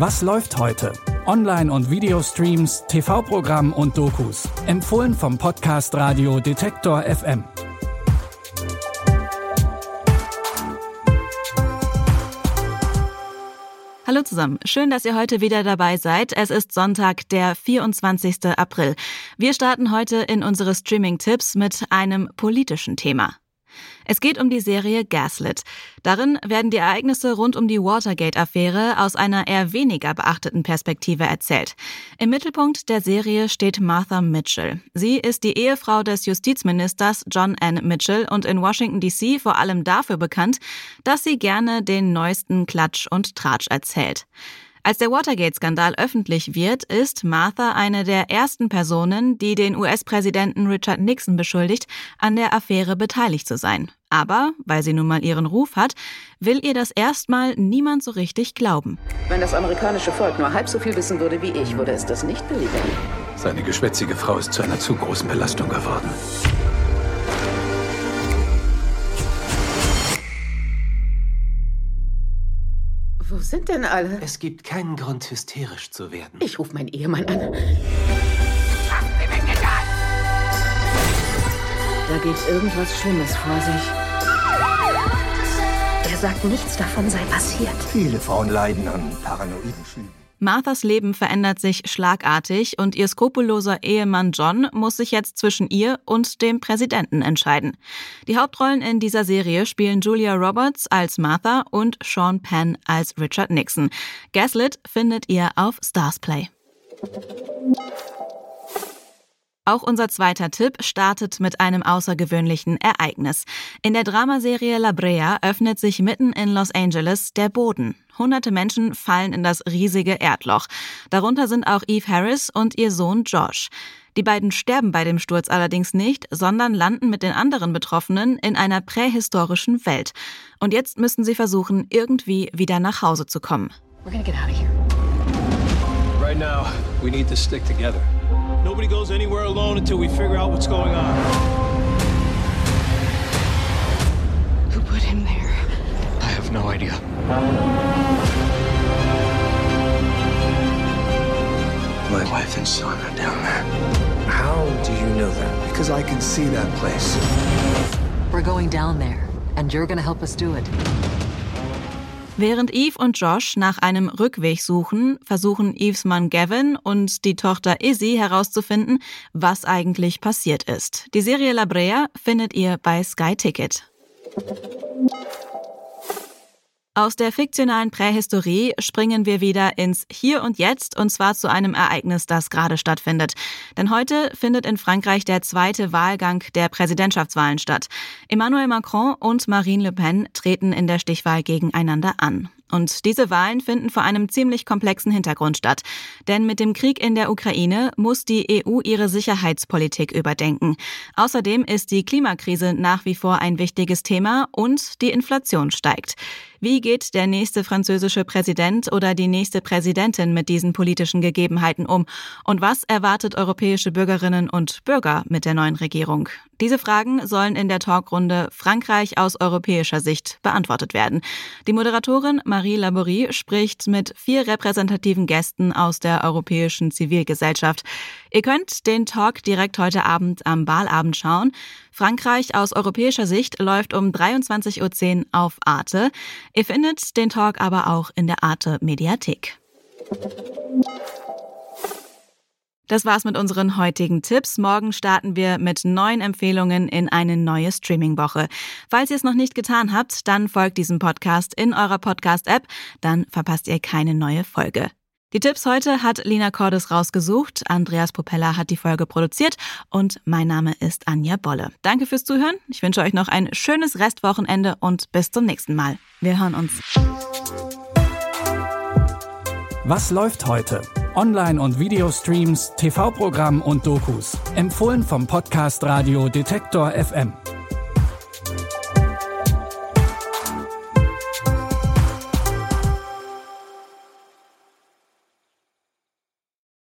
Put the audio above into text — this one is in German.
Was läuft heute? Online- und Videostreams, TV-Programm und Dokus. Empfohlen vom Podcast Radio Detektor FM. Hallo zusammen, schön, dass ihr heute wieder dabei seid. Es ist Sonntag, der 24. April. Wir starten heute in unsere Streaming-Tipps mit einem politischen Thema. Es geht um die Serie Gaslit. Darin werden die Ereignisse rund um die Watergate-Affäre aus einer eher weniger beachteten Perspektive erzählt. Im Mittelpunkt der Serie steht Martha Mitchell. Sie ist die Ehefrau des Justizministers John N. Mitchell und in Washington DC vor allem dafür bekannt, dass sie gerne den neuesten Klatsch und Tratsch erzählt. Als der Watergate-Skandal öffentlich wird, ist Martha eine der ersten Personen, die den US-Präsidenten Richard Nixon beschuldigt, an der Affäre beteiligt zu sein. Aber, weil sie nun mal ihren Ruf hat, will ihr das erstmal niemand so richtig glauben. Wenn das amerikanische Volk nur halb so viel wissen würde wie ich, würde es das nicht billigen. Seine geschwätzige Frau ist zu einer zu großen Belastung geworden. Wo sind denn alle? Es gibt keinen Grund, hysterisch zu werden. Ich rufe meinen Ehemann an. Da geht irgendwas Schlimmes vor sich. Er sagt, nichts davon sei passiert. Viele Frauen leiden an paranoiden Schüben. Marthas Leben verändert sich schlagartig und ihr skrupelloser Ehemann John muss sich jetzt zwischen ihr und dem Präsidenten entscheiden. Die Hauptrollen in dieser Serie spielen Julia Roberts als Martha und Sean Penn als Richard Nixon. Gaslit findet ihr auf Starsplay. Auch unser zweiter Tipp startet mit einem außergewöhnlichen Ereignis. In der Dramaserie La Brea öffnet sich mitten in Los Angeles der Boden. Hunderte Menschen fallen in das riesige Erdloch. Darunter sind auch Eve Harris und ihr Sohn Josh. Die beiden sterben bei dem Sturz allerdings nicht, sondern landen mit den anderen Betroffenen in einer prähistorischen Welt. Und jetzt müssen sie versuchen, irgendwie wieder nach Hause zu kommen. We're gonna get out of here. Right now, we need to stick together. Nobody goes anywhere alone until we figure out what's going on. Who put him there? I have no idea. My wife and son are down there. How do you know that? Because I can see that place. We're going down there, and you're gonna help us do it. Während Eve und Josh nach einem Rückweg suchen, versuchen Eves Mann Gavin und die Tochter Izzy herauszufinden, was eigentlich passiert ist. Die Serie La Brea findet ihr bei Sky Ticket. Aus der fiktionalen Prähistorie springen wir wieder ins Hier und Jetzt und zwar zu einem Ereignis, das gerade stattfindet. Denn heute findet in Frankreich der zweite Wahlgang der Präsidentschaftswahlen statt. Emmanuel Macron und Marine Le Pen treten in der Stichwahl gegeneinander an. Und diese Wahlen finden vor einem ziemlich komplexen Hintergrund statt. Denn mit dem Krieg in der Ukraine muss die EU ihre Sicherheitspolitik überdenken. Außerdem ist die Klimakrise nach wie vor ein wichtiges Thema und die Inflation steigt. Wie geht der nächste französische Präsident oder die nächste Präsidentin mit diesen politischen Gegebenheiten um? Und was erwartet europäische Bürgerinnen und Bürger mit der neuen Regierung? Diese Fragen sollen in der Talkrunde Frankreich aus europäischer Sicht beantwortet werden. Die Moderatorin Marie Laborie spricht mit vier repräsentativen Gästen aus der europäischen Zivilgesellschaft. Ihr könnt den Talk direkt heute Abend am Wahlabend schauen. Frankreich aus europäischer Sicht läuft um 23.10 Uhr auf Arte. Ihr findet den Talk aber auch in der Arte Mediathek. Das war's mit unseren heutigen Tipps. Morgen starten wir mit neuen Empfehlungen in eine neue Streaming-Woche. Falls ihr es noch nicht getan habt, dann folgt diesem Podcast in eurer Podcast-App, dann verpasst ihr keine neue Folge. Die Tipps heute hat Lina Cordes rausgesucht, Andreas Popella hat die Folge produziert und mein Name ist Anja Bolle. Danke fürs Zuhören, ich wünsche euch noch ein schönes Restwochenende und bis zum nächsten Mal. Wir hören uns. Was läuft heute? Online- und Videostreams, TV-Programm und Dokus. Empfohlen vom Podcast Radio Detektor FM.